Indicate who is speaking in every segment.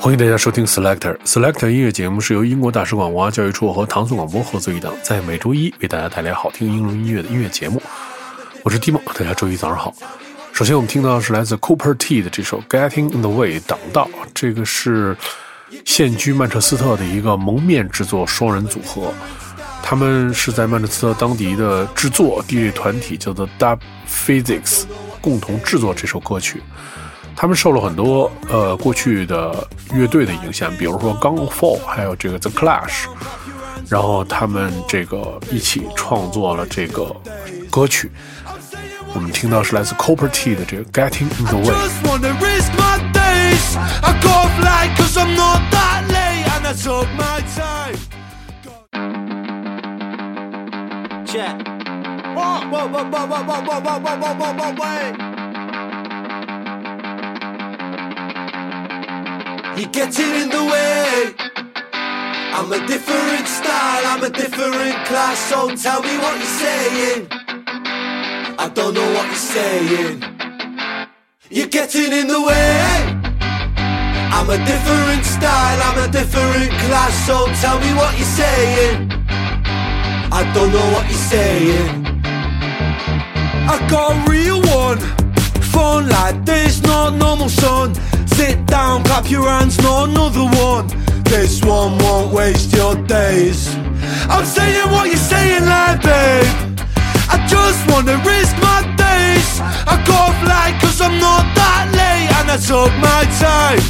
Speaker 1: 欢迎大家收听 Selector Selector 音乐节目，是由英国大使馆文化教育处和唐宋广播合作一档，在每周一为大家带来好听英伦音乐的音乐节目。我是 Timo，大家周一早上好。首先我们听到的是来自 Cooper T 的这首 Getting in the Way 挡道，这个是现居曼彻斯特的一个蒙面制作双人组合，他们是在曼彻斯特当地的制作 DJ 团体叫做 Dub Physics 共同制作这首歌曲。他们受了很多呃过去的乐队的影响，比如说 Gang of Four，还有这个 The Clash，然后他们这个一起创作了这个歌曲。我们听到是来自 Copper T 的这个 Getting in the Way。
Speaker 2: just wanna risk my days. I go fly cause I'm not that late and I took my time.
Speaker 3: Check. Wait.
Speaker 2: You're getting in the way. I'm a different style, I'm a different class, so tell me what you're saying. I don't know what you're saying. You're getting in the way. I'm a different style, I'm a different class, so tell me what you're saying. I don't know what you're saying. I got a real one. Phone like this, not normal, son. Sit down, clap your hands, not another one. This one won't waste your days. I'm saying what you're saying, like, babe. I just wanna risk my days. I go fly cause I'm not that late and I took my time.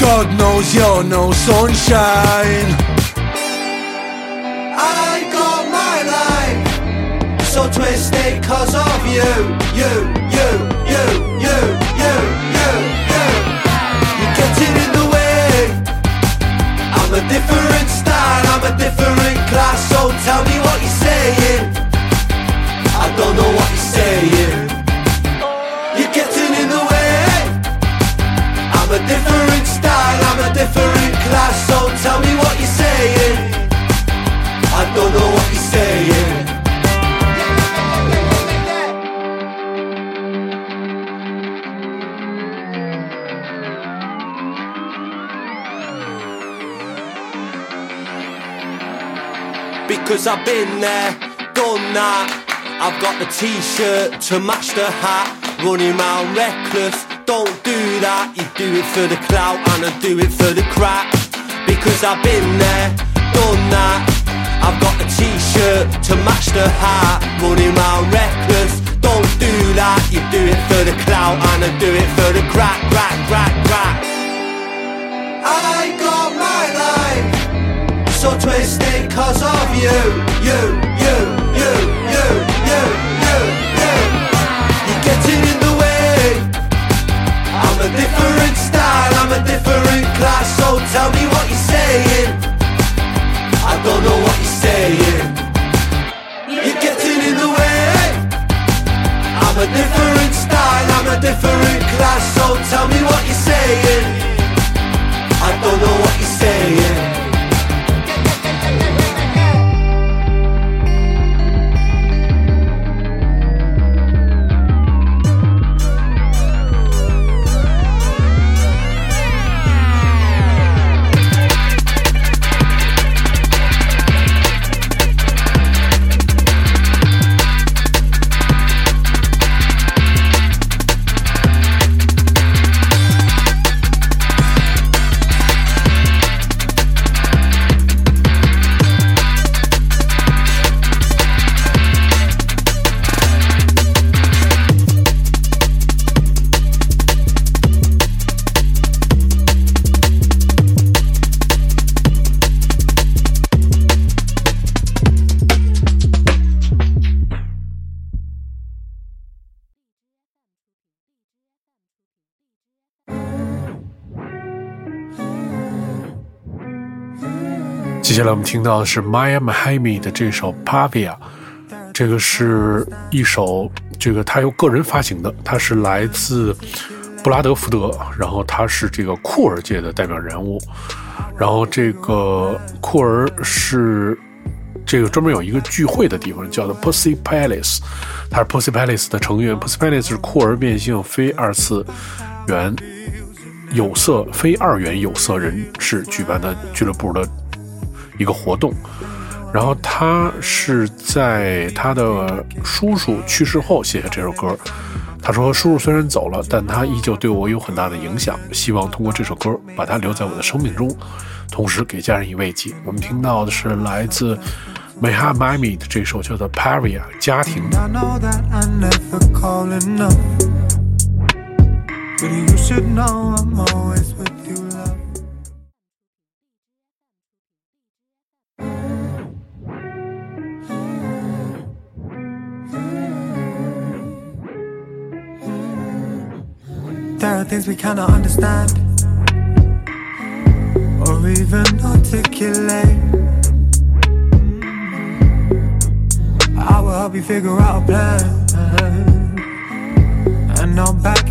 Speaker 2: God knows you're no sunshine. So twisted cause of you, you, you, you, you, you, you, you. You're getting in the way. I'm a different Because I've been there, done that. I've got the t-shirt to match the hat. Running round reckless, don't do that. You do it for the clout and I do it for the crack. Because I've been there, done that. I've got the t-shirt to match the hat. Running round reckless, don't do that. You do it for the clout and I do it for the crack, crack, crack, crack. So twisted cause of you, you, you, you, you, you, you, you. You're getting in the way. I'm a different style, I'm a different class, so tell me what you're saying. I don't know what you're saying. You're getting in the way. I'm a different style, I'm a different class, so tell me what you're saying.
Speaker 1: 接下来我们听到的是 Maya Mahimi 的这首 Pavia，这个是一首这个他由个人发行的，他是来自布拉德福德，然后他是这个库尔界的代表人物，然后这个库尔是这个专门有一个聚会的地方，叫做 Pussy Palace，他是 Pussy Palace 的成员。Pussy Palace 是酷儿变性非二次元有色非二元有色人士举办的俱乐部的一个活动。然后他是在他的叔叔去世后写下这首歌。他说：“叔叔虽然走了，但他依旧对我有很大的影响。希望通过这首歌把他留在我的生命中，同时给家人以慰藉。”我们听到的是来自 Meha m a m i 的这首叫做《Paria》家庭。
Speaker 4: There are things we cannot understand or even articulate. I will help you figure out a plan, and I'll back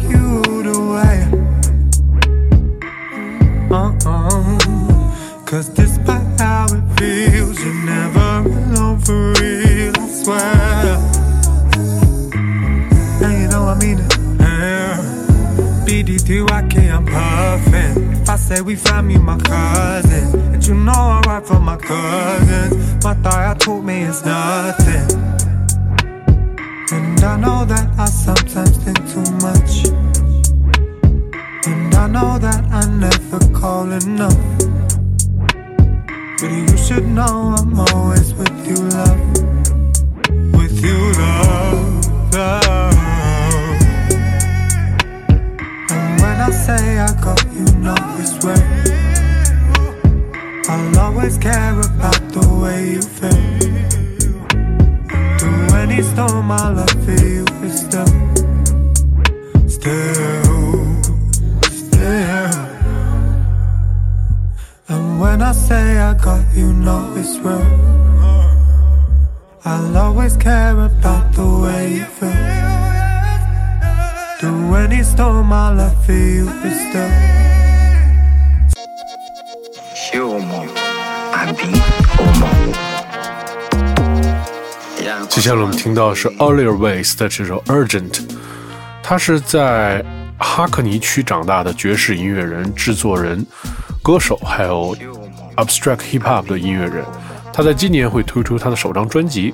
Speaker 4: say we family, my cousin. And you know I ride for my cousins. My thought taught me it's nothing. And I know that I sometimes think too much. And I know that I never call enough. I'll always care about the way you feel. Through any storm, I love for you is still.
Speaker 5: ṣé o mọ̀ àbí o mọ̀？
Speaker 1: 接下来我们听到的是 Oliver Ways 的这首 Urgent，他是在哈克尼区长大的爵士音乐人、制作人、歌手，还有 Abstract Hip Hop 的音乐人。他在今年会推出他的首张专辑。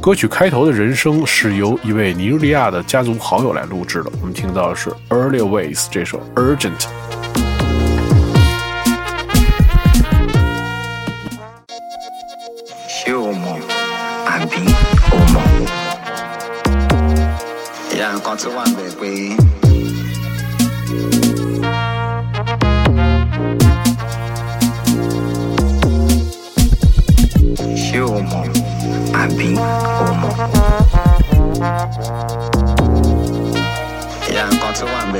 Speaker 1: 歌曲开头的人声是由一位尼日利亚的家族好友来录制的。我们听到的是 Early Ways 这首 Urgent。
Speaker 5: Àbí o mọ̀? ìyá tó wà ń.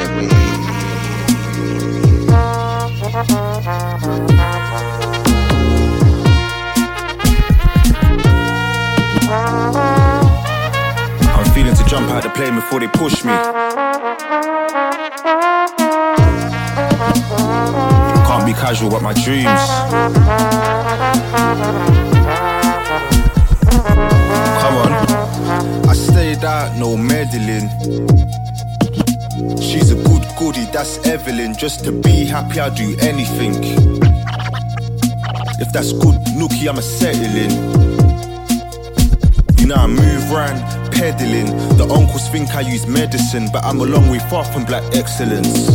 Speaker 6: I'm feeling to jump out the plane before they push me. Can't be casual about my dreams. Stayed out, no meddling. She's a good goody, that's Evelyn. Just to be happy, I'll do anything. If that's good, nookie, I'ma settle in. You know I move round, peddling. The uncles think I use medicine, but I'm a long way far from black excellence.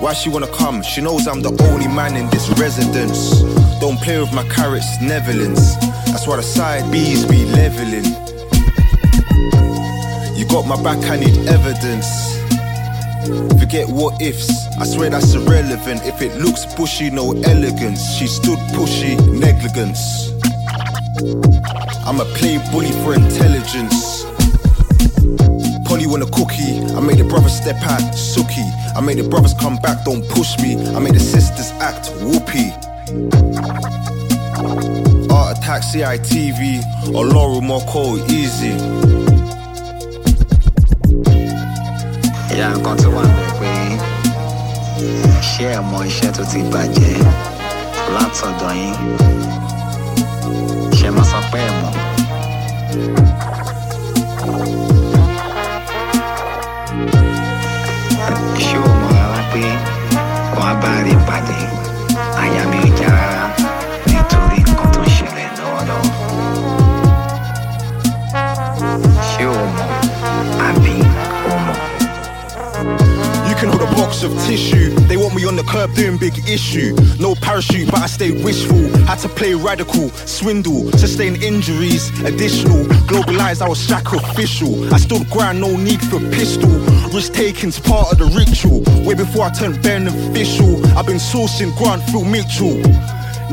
Speaker 6: Why she wanna come? She knows I'm the only man in this residence. Don't play with my carrots, Netherlands. That's why the side B's be leveling. Got my back, I need evidence. Forget what ifs, I swear that's irrelevant. If it looks bushy, no elegance. She stood pushy, negligence. I'ma play bully for intelligence. Polly want a cookie. I made the brothers step out, sookie. I made the brothers come back, don't push me. I made the sisters act whoopee. Art Attack CITV or Laurel Moko easy.
Speaker 5: ìyá nǹkan tó wà bẹ́ẹ̀ pé ṣé ẹ mọ iṣẹ́ tó ti bàjẹ́ látọ̀dọ̀ yín ṣe máa sọ pé ẹ mọ̀. ṣé o mọ̀ rárá pé
Speaker 6: wọ́n á bá rí pàdé. Of tissue. They want me on the curb doing big issue. No parachute, but I stay wishful. Had to play radical, swindle, sustain injuries, additional. Globalized, I was sacrificial. I stood ground, no need for pistol. Risk taking's part of the ritual. Way before I turned beneficial. I've been sourcing grant through Mitchell.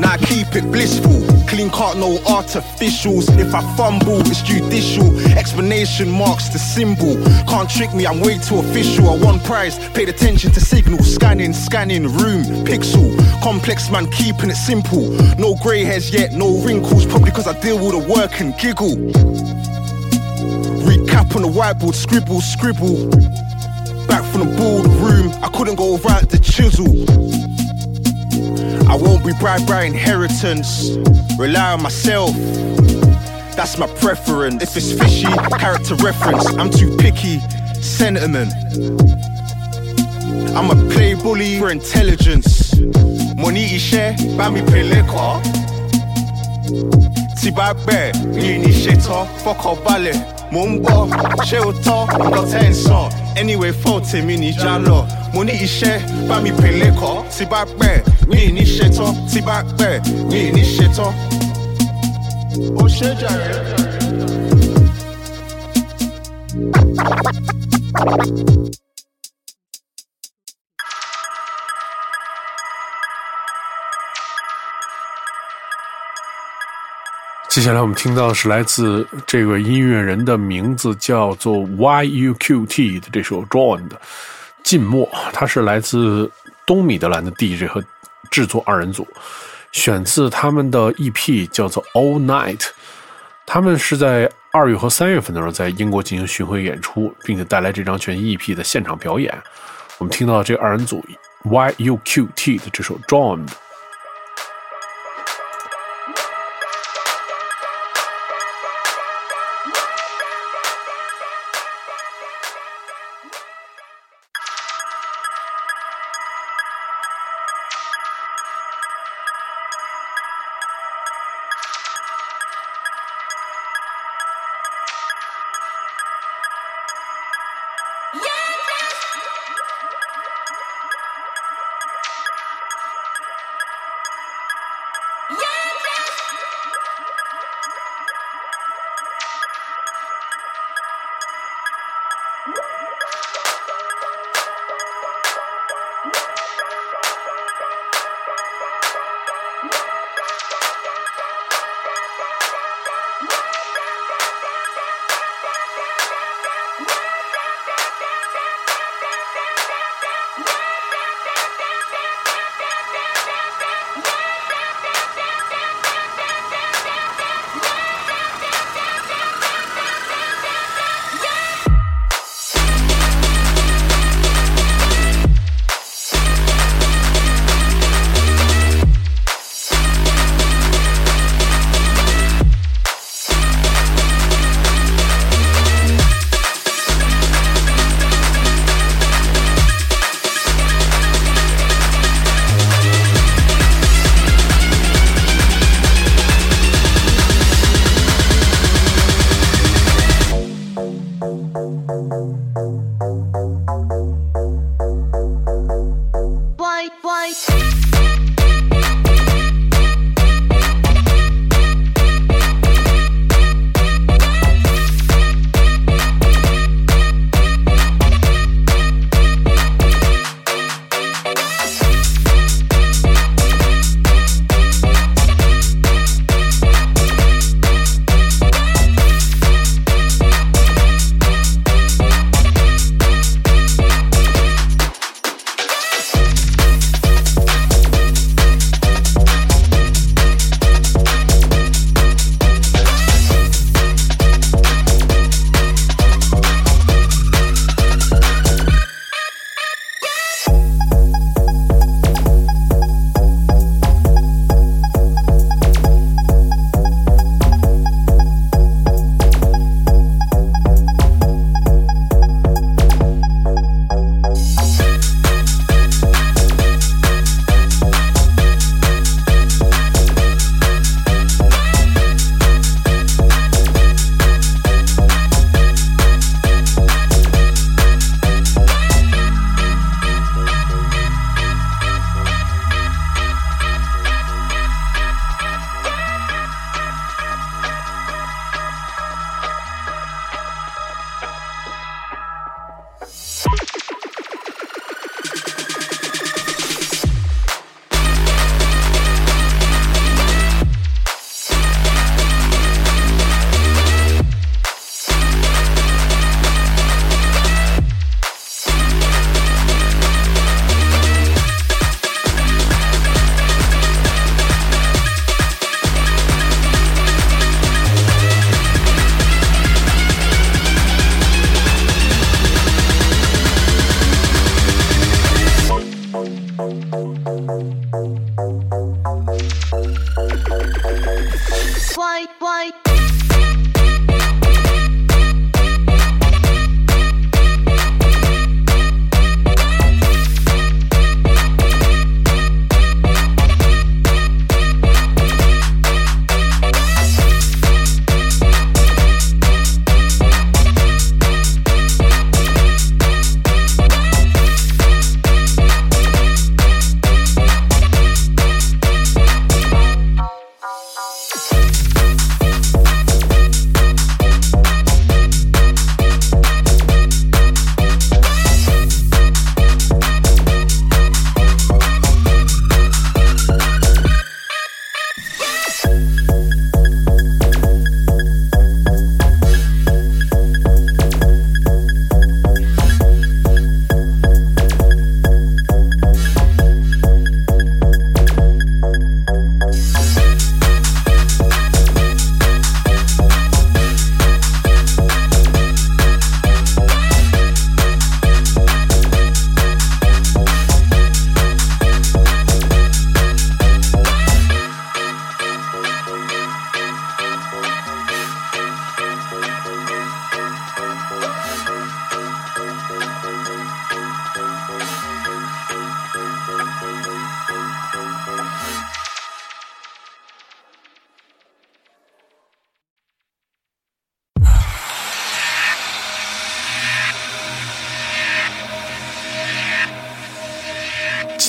Speaker 6: Now I keep it blissful, clean cut, no artificials. If I fumble, it's judicial. Explanation marks the symbol. Can't trick me, I'm way too official. I won prize, paid attention to signal. Scanning, scanning, room, pixel. Complex man, keeping it simple. No grey hairs yet, no wrinkles. Probably cause I deal with the work and giggle. Recap on the whiteboard, scribble, scribble. Back from the boardroom, I couldn't go right the chisel. I won't be bribed by inheritance. Rely on myself. That's my preference. If it's fishy, character reference. I'm too picky. Sentiment. I'm a play bully for intelligence. Money share, buy me pay liquor. Tí bá gbẹ̀, mi mò ń gbọ́, ṣé o tọ́, nǹkan tẹ́ ń sọ. Anyway, fault tèmi ní já lọ. Mo ní iṣẹ́, bá mi pè lẹ́kọ̀ọ́. Tí bá gbẹ̀, mi ò ní ṣetán. Tí bá gbẹ̀, mi ò ní ṣetán. Ó ṣe jàre.
Speaker 1: 接下来我们听到的是来自这个音乐人的名字叫做 YUQT 的这首《Drawn》的静默，他是来自东米德兰的 DJ 和制作二人组，选自他们的 EP 叫做《All Night》。他们是在二月和三月份的时候在英国进行巡回演出，并且带来这张全新 EP 的现场表演。我们听到这二人组 YUQT 的这首《Drawn》。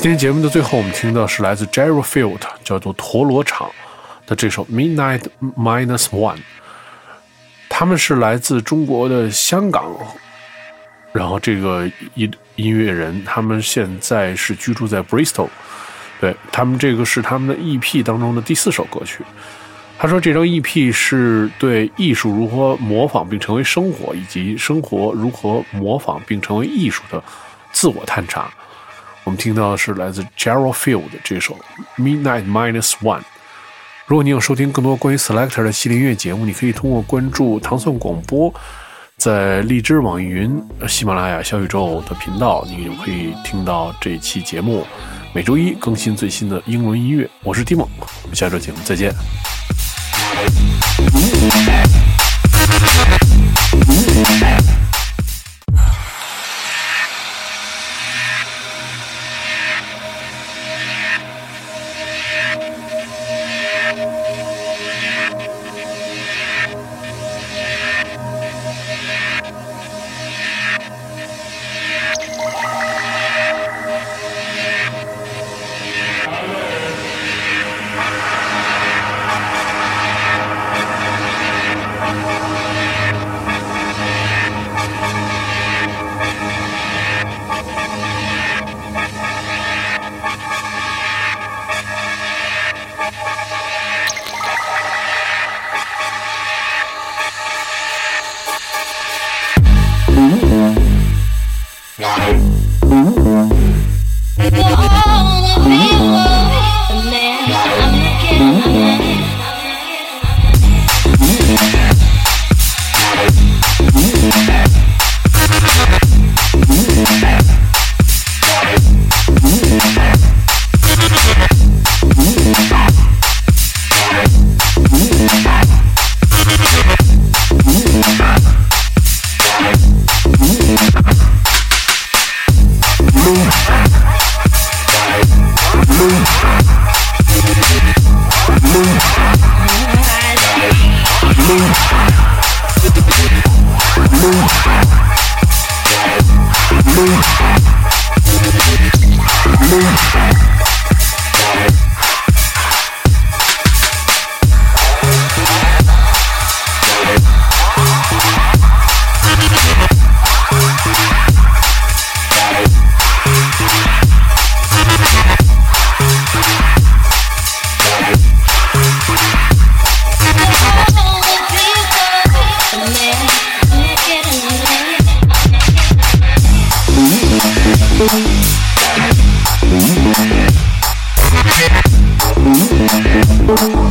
Speaker 1: 今天节目的最后，我们听到是来自 Jerry Field，叫做陀螺场的这首 Midnight Minus One。他们是来自中国的香港，然后这个音音乐人，他们现在是居住在 Bristol。对他们，这个是他们的 EP 当中的第四首歌曲。他说，这张 EP 是对艺术如何模仿并成为生活，以及生活如何模仿并成为艺术的自我探查。我们听到的是来自 Gerald Field 这首 Midnight Minus One。如果你有收听更多关于 Selector 的系列音乐节目，你可以通过关注糖蒜广播，在荔枝、网易云、喜马拉雅、小宇宙的频道，你就可以听到这期节目。每周一更新最新的英文音乐。我是 Tim，我们下周节目再见。Move. Move. Move.
Speaker 7: Mm-hmm.